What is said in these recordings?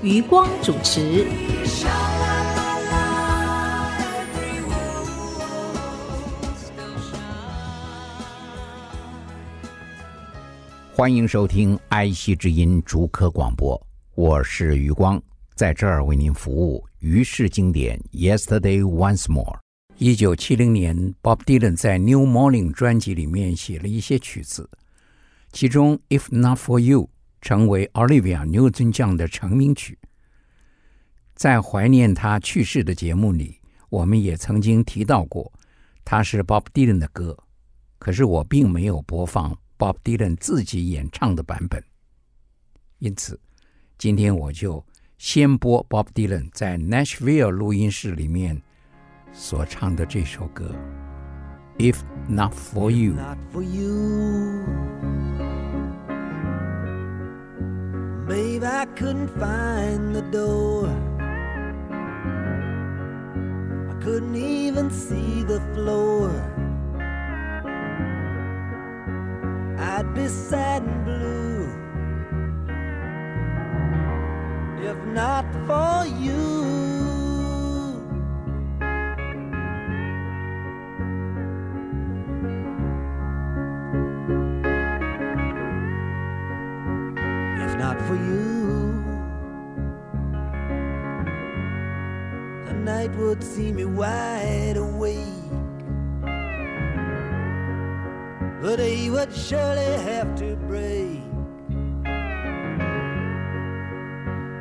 余光主持。欢迎收听爱惜之音逐科广播，我是余光，在这儿为您服务。于是经典，Yesterday Once More。一九七零年，Bob Dylan 在《New Morning》专辑里面写了一些曲子，其中《If Not for You》成为 Olivia Newton 酱的成名曲。在怀念他去世的节目里，我们也曾经提到过，它是 Bob Dylan 的歌，可是我并没有播放 Bob Dylan 自己演唱的版本。因此，今天我就先播 Bob Dylan 在 Nashville 录音室里面所唱的这首歌《If Not for You》。I couldn't find the door. I couldn't even see the floor. I'd be sad and blue if not for you. See me wide awake. The day would surely have to break.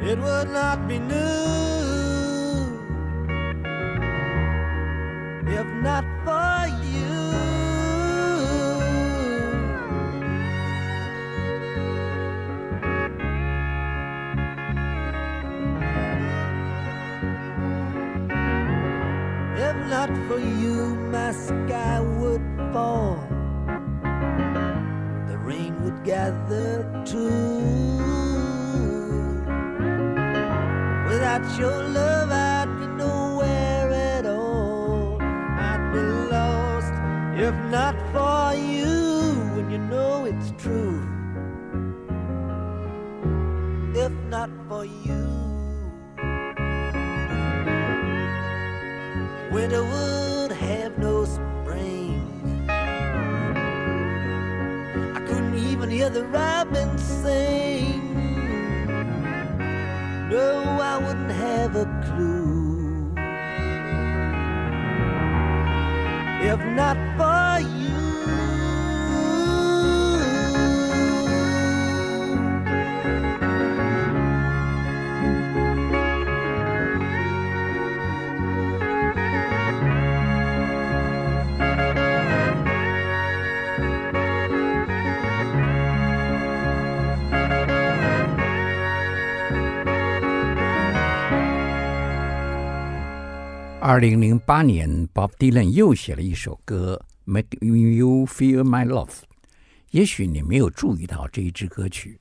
It would not be new if not for you, and you know it's true. If not for you. Winter would have no spring. I couldn't even hear the robin sing. Not for 二零零八年，Bob Dylan 又写了一首歌《Make You Feel My Love》，也许你没有注意到这一支歌曲。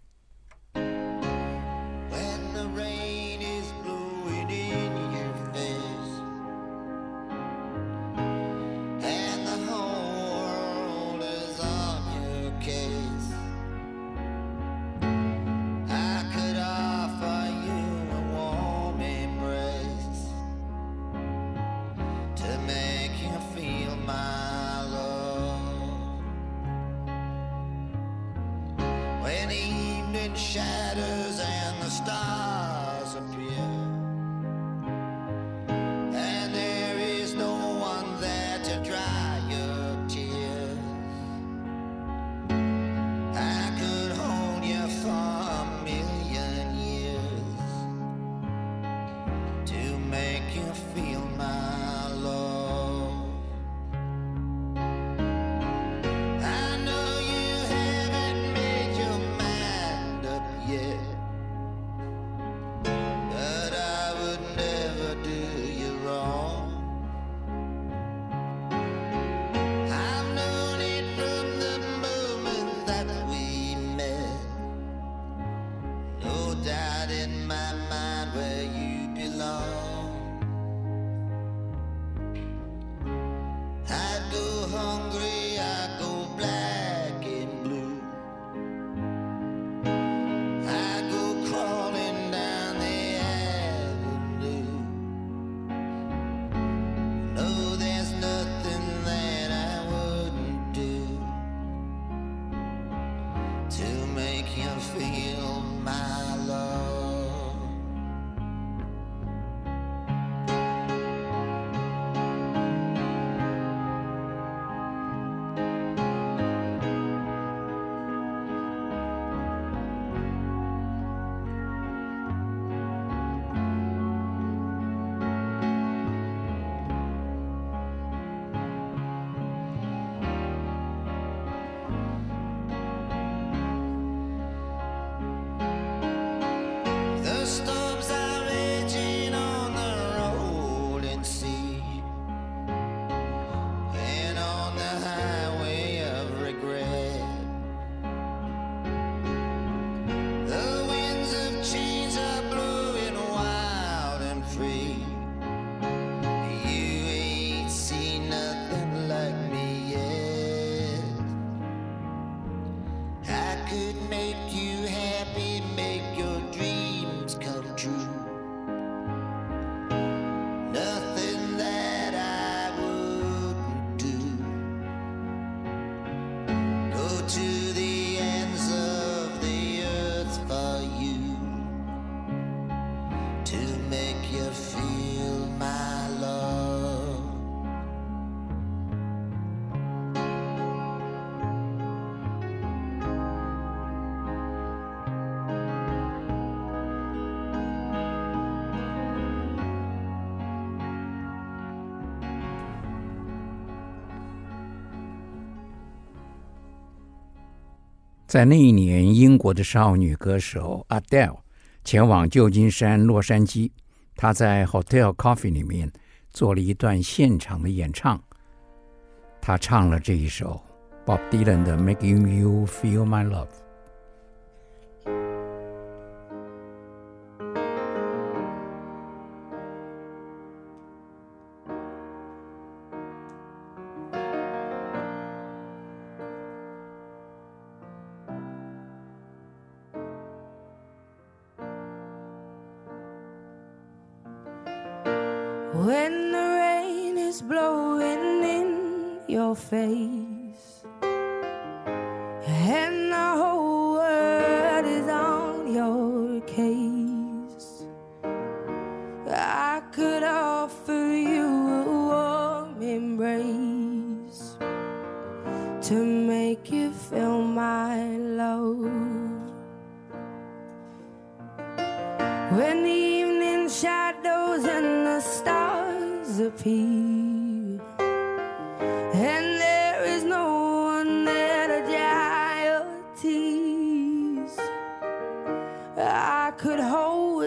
在那一年英国的少女歌手 adele 前往旧金山洛杉矶她在 hotel coffee 里面做了一段现场的演唱她唱了这一首 bob dylan 的 making you feel my love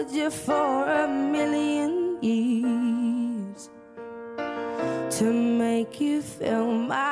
followed you for a million years to make you feel my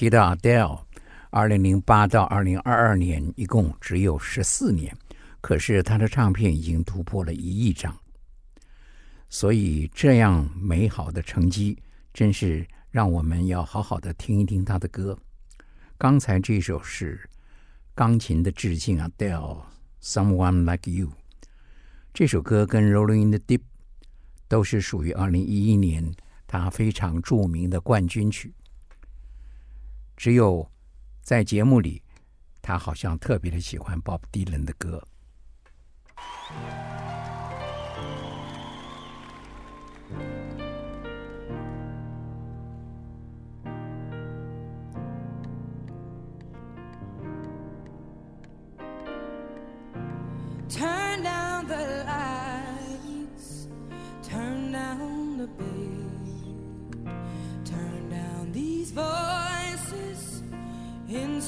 提到 Adele，二零零八到二零二二年一共只有十四年，可是他的唱片已经突破了一亿张，所以这样美好的成绩，真是让我们要好好的听一听他的歌。刚才这首是钢琴的致敬，Adele，《Someone Like You》。这首歌跟《Rolling in the Deep》都是属于二零一一年他非常著名的冠军曲。只有在节目里，他好像特别的喜欢 Bob Dylan 的歌。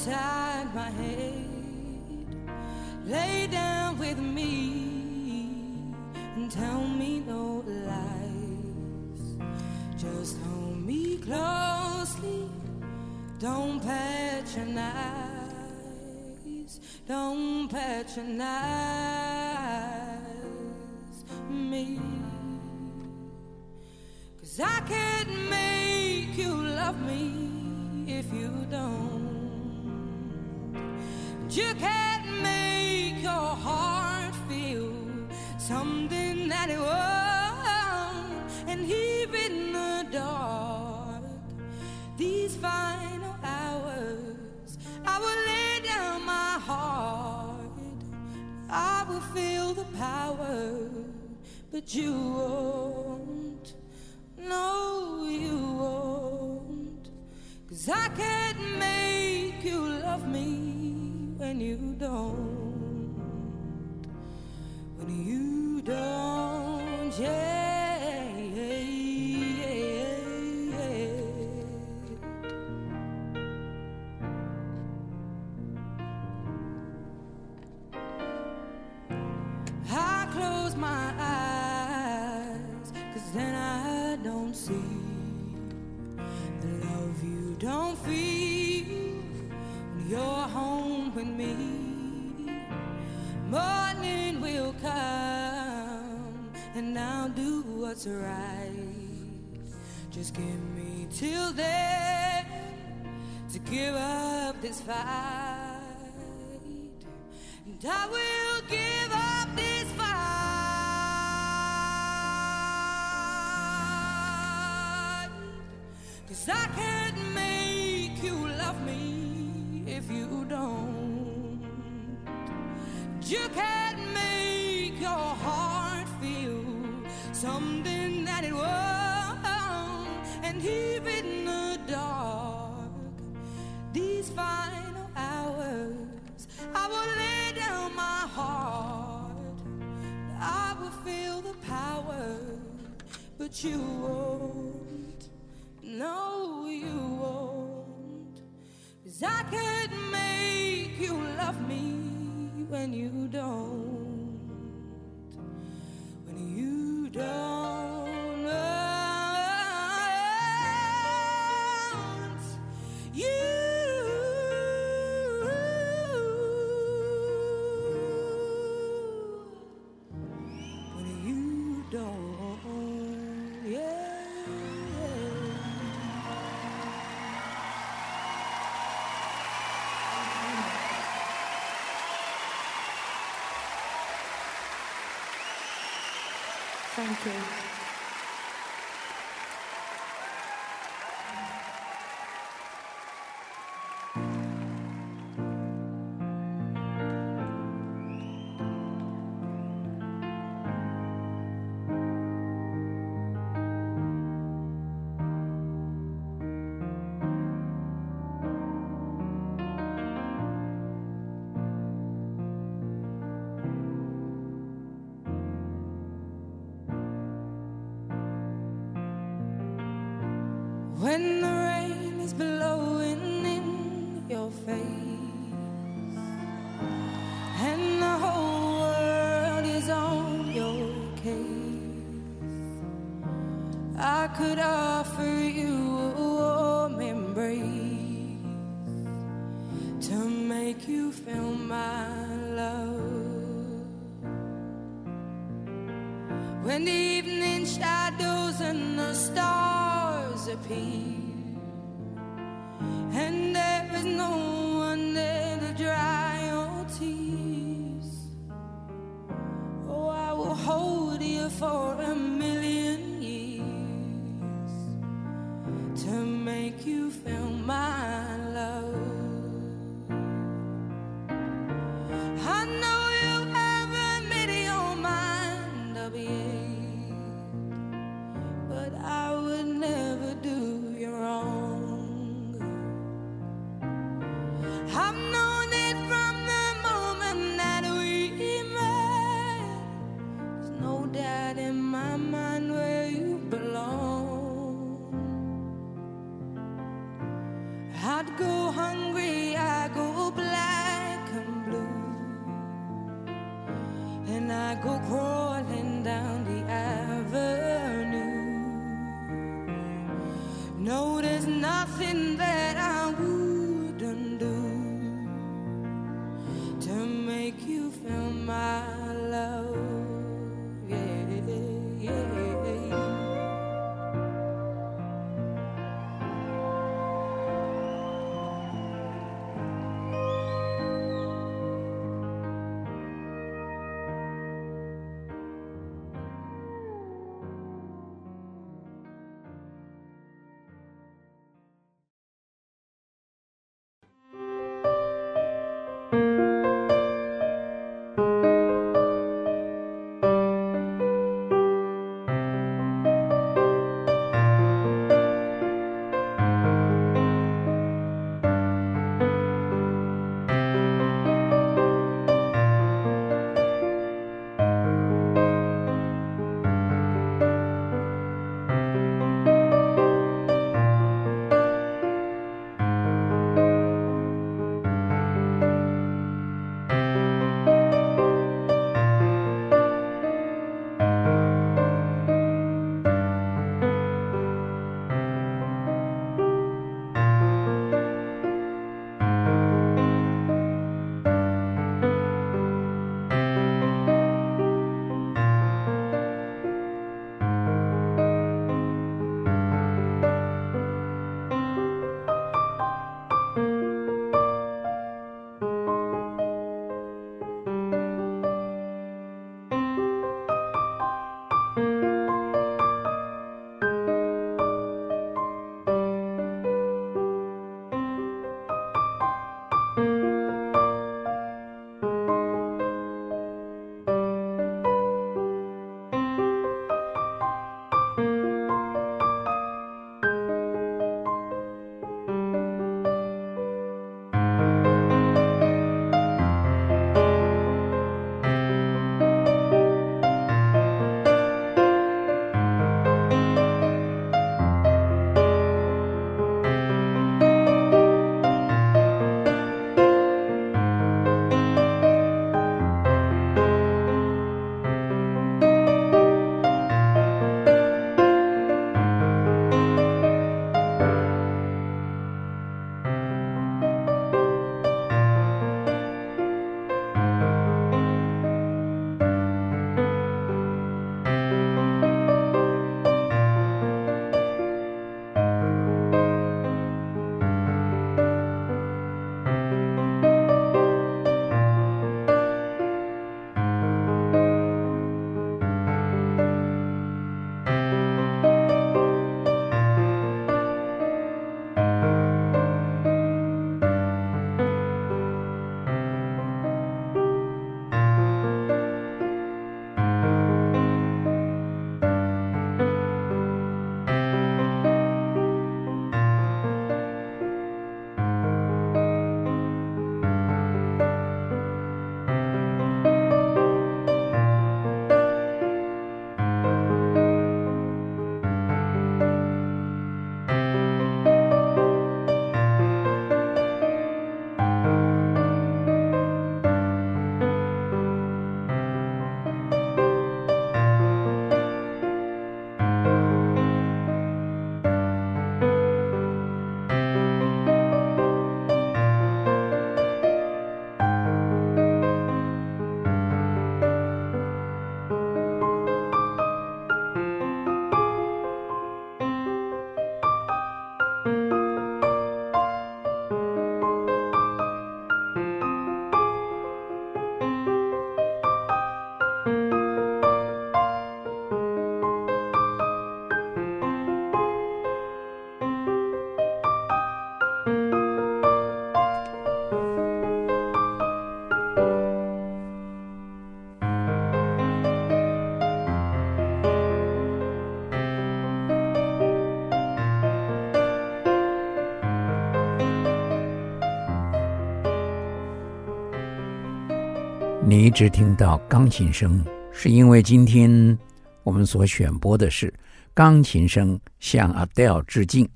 Inside my head. Lay down with me and tell me no lies. Just hold me closely, don't patronize. Don't patronize me. Cause I can't make you love me if you don't. You can't make your heart feel something that it won't. And even in the dark, these final hours, I will lay down my heart. I will feel the power, but you won't. No, you won't. Cause I can't make you love me when you don't. When you don't, yeah. What's right. Just give me till then to give up this fight. And I will something that it won't. And even in the dark, these final hours, I will lay down my heart. I will feel the power, but you won't. No, you won't. Cause I can't make you love me when you don't. You Thank you. Disappear. 你一直听到钢琴声，是因为今天我们所选播的是钢琴声向 Adele 致敬。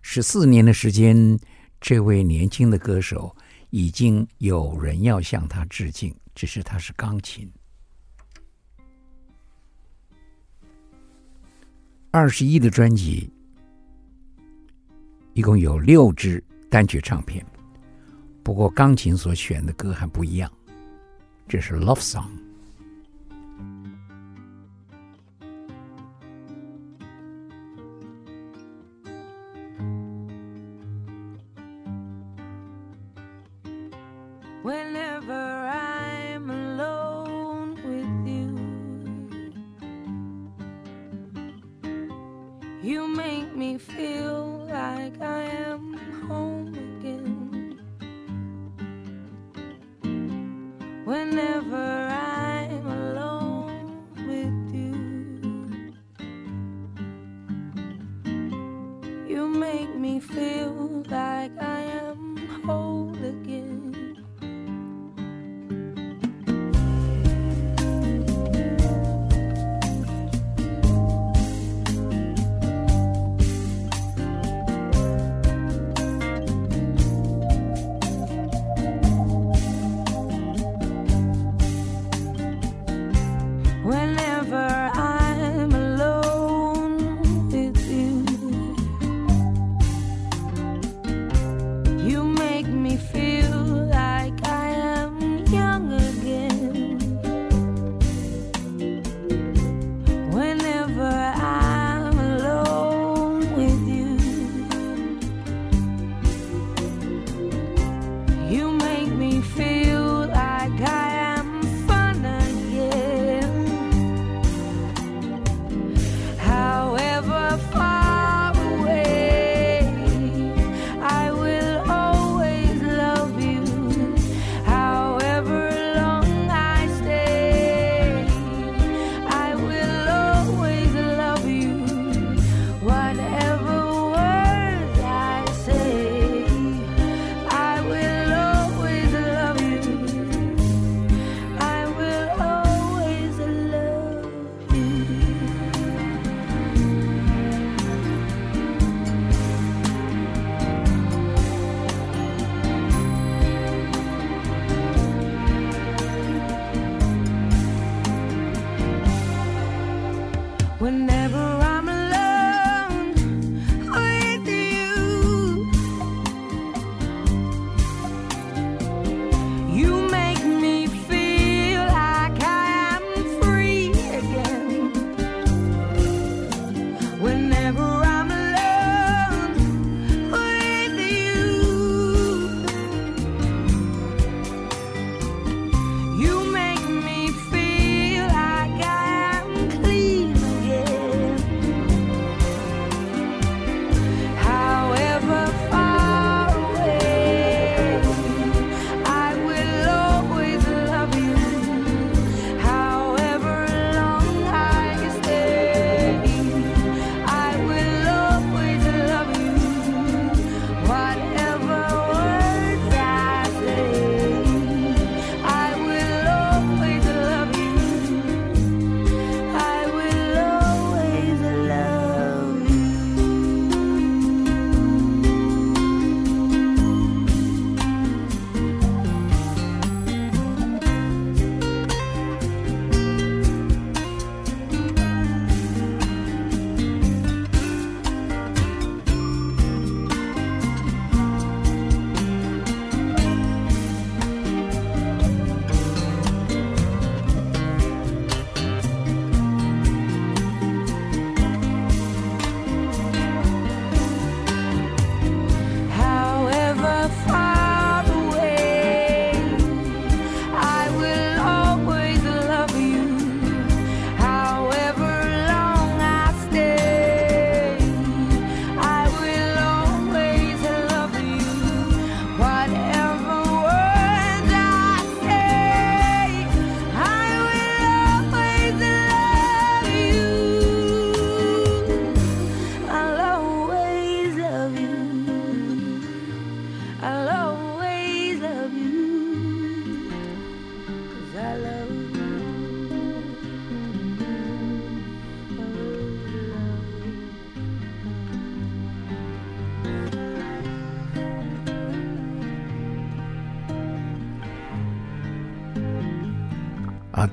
十四年的时间，这位年轻的歌手已经有人要向他致敬，只是他是钢琴。二十一的专辑，一共有六支单曲唱片，不过钢琴所选的歌还不一样。这是 Love Song。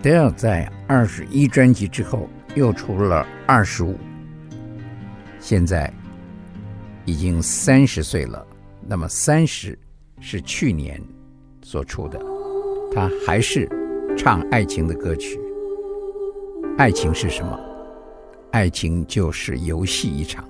Adele 在二十一专辑之后又出了二十五，现在已经三十岁了。那么三十是去年所出的，他还是唱爱情的歌曲。爱情是什么？爱情就是游戏一场。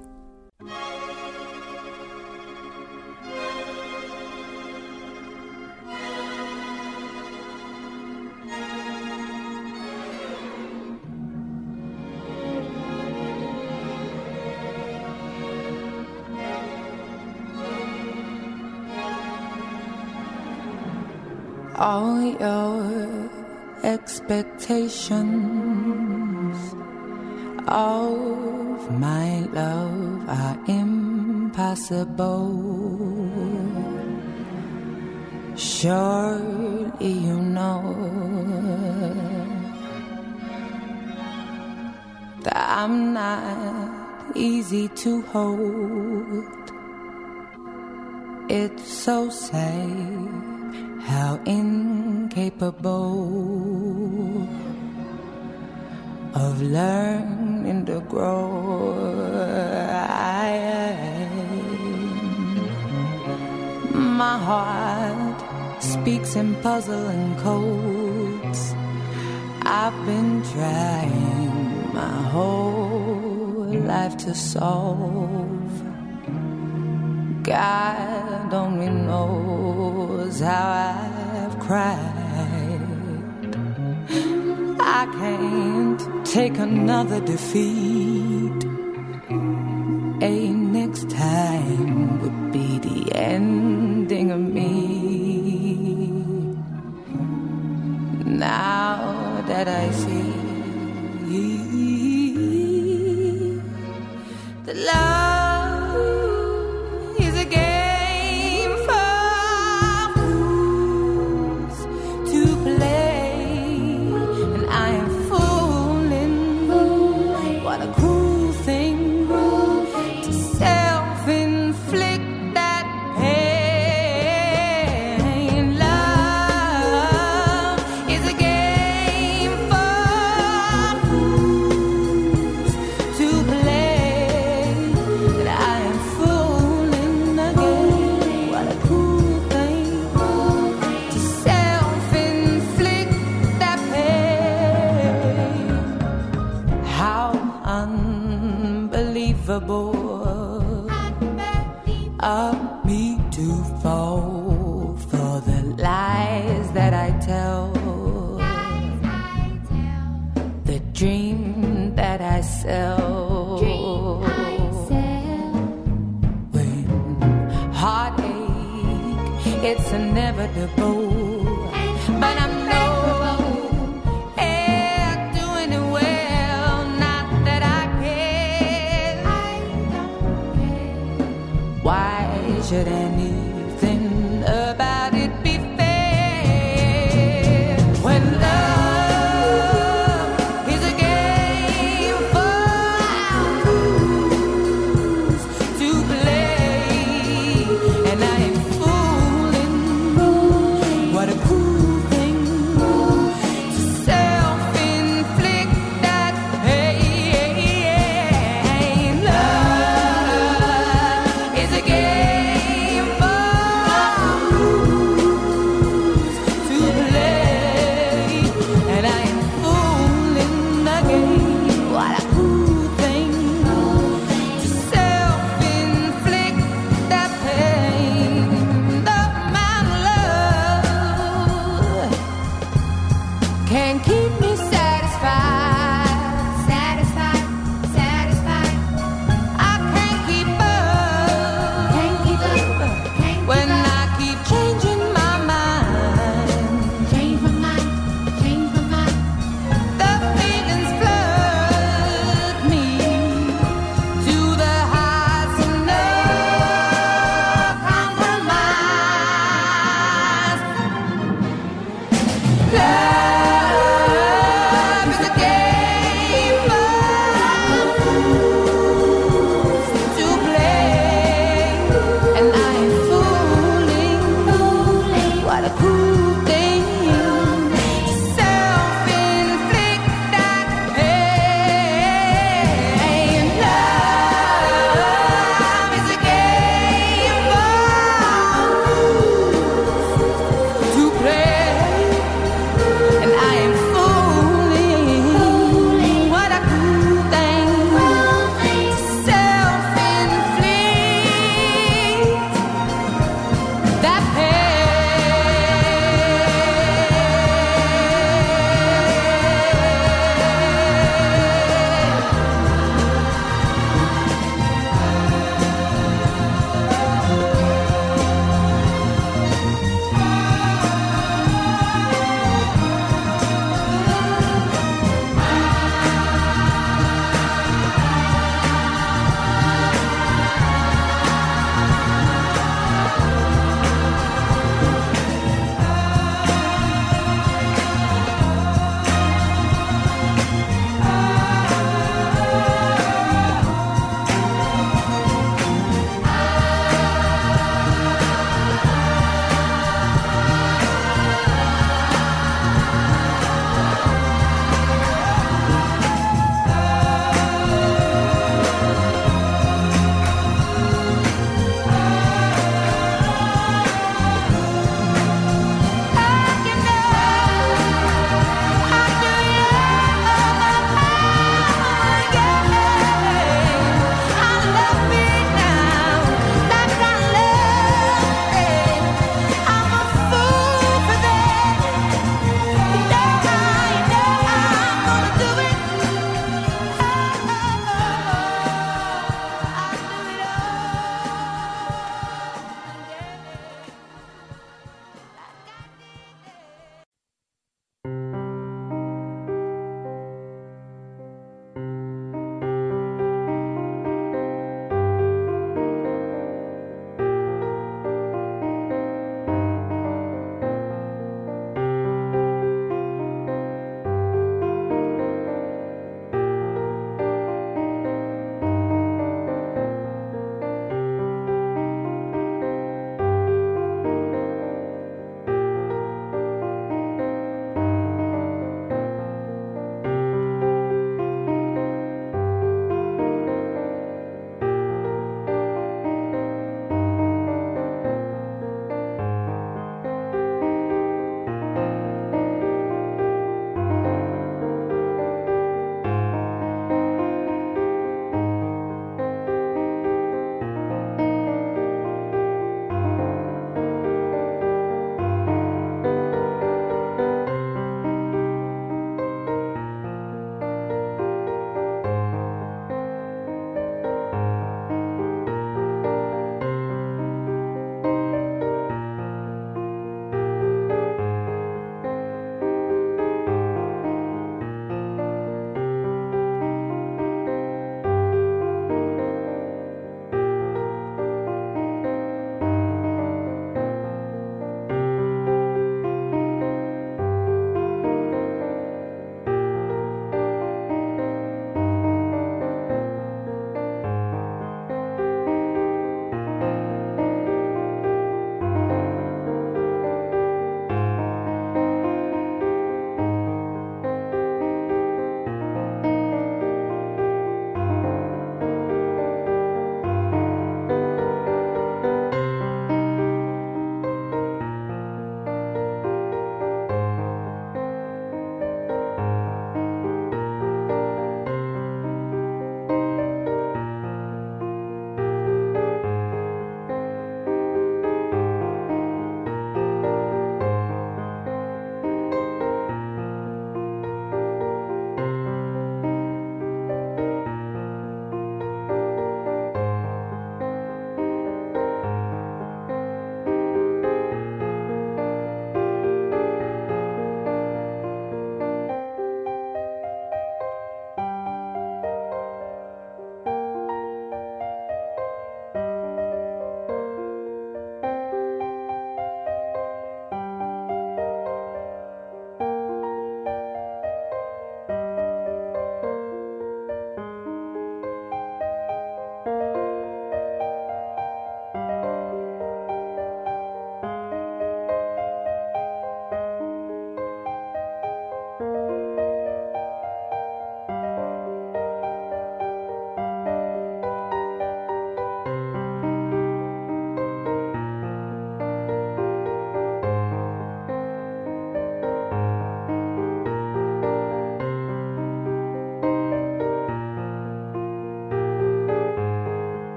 All your expectations of my love are impossible. Surely you know that I'm not easy to hold. It's so sad how incapable of learning to grow I am. My heart speaks in puzzling codes. I've been trying my whole life to solve. God only knows how I've cried. I can't take another defeat. A next time would be the ending of me. Now that I see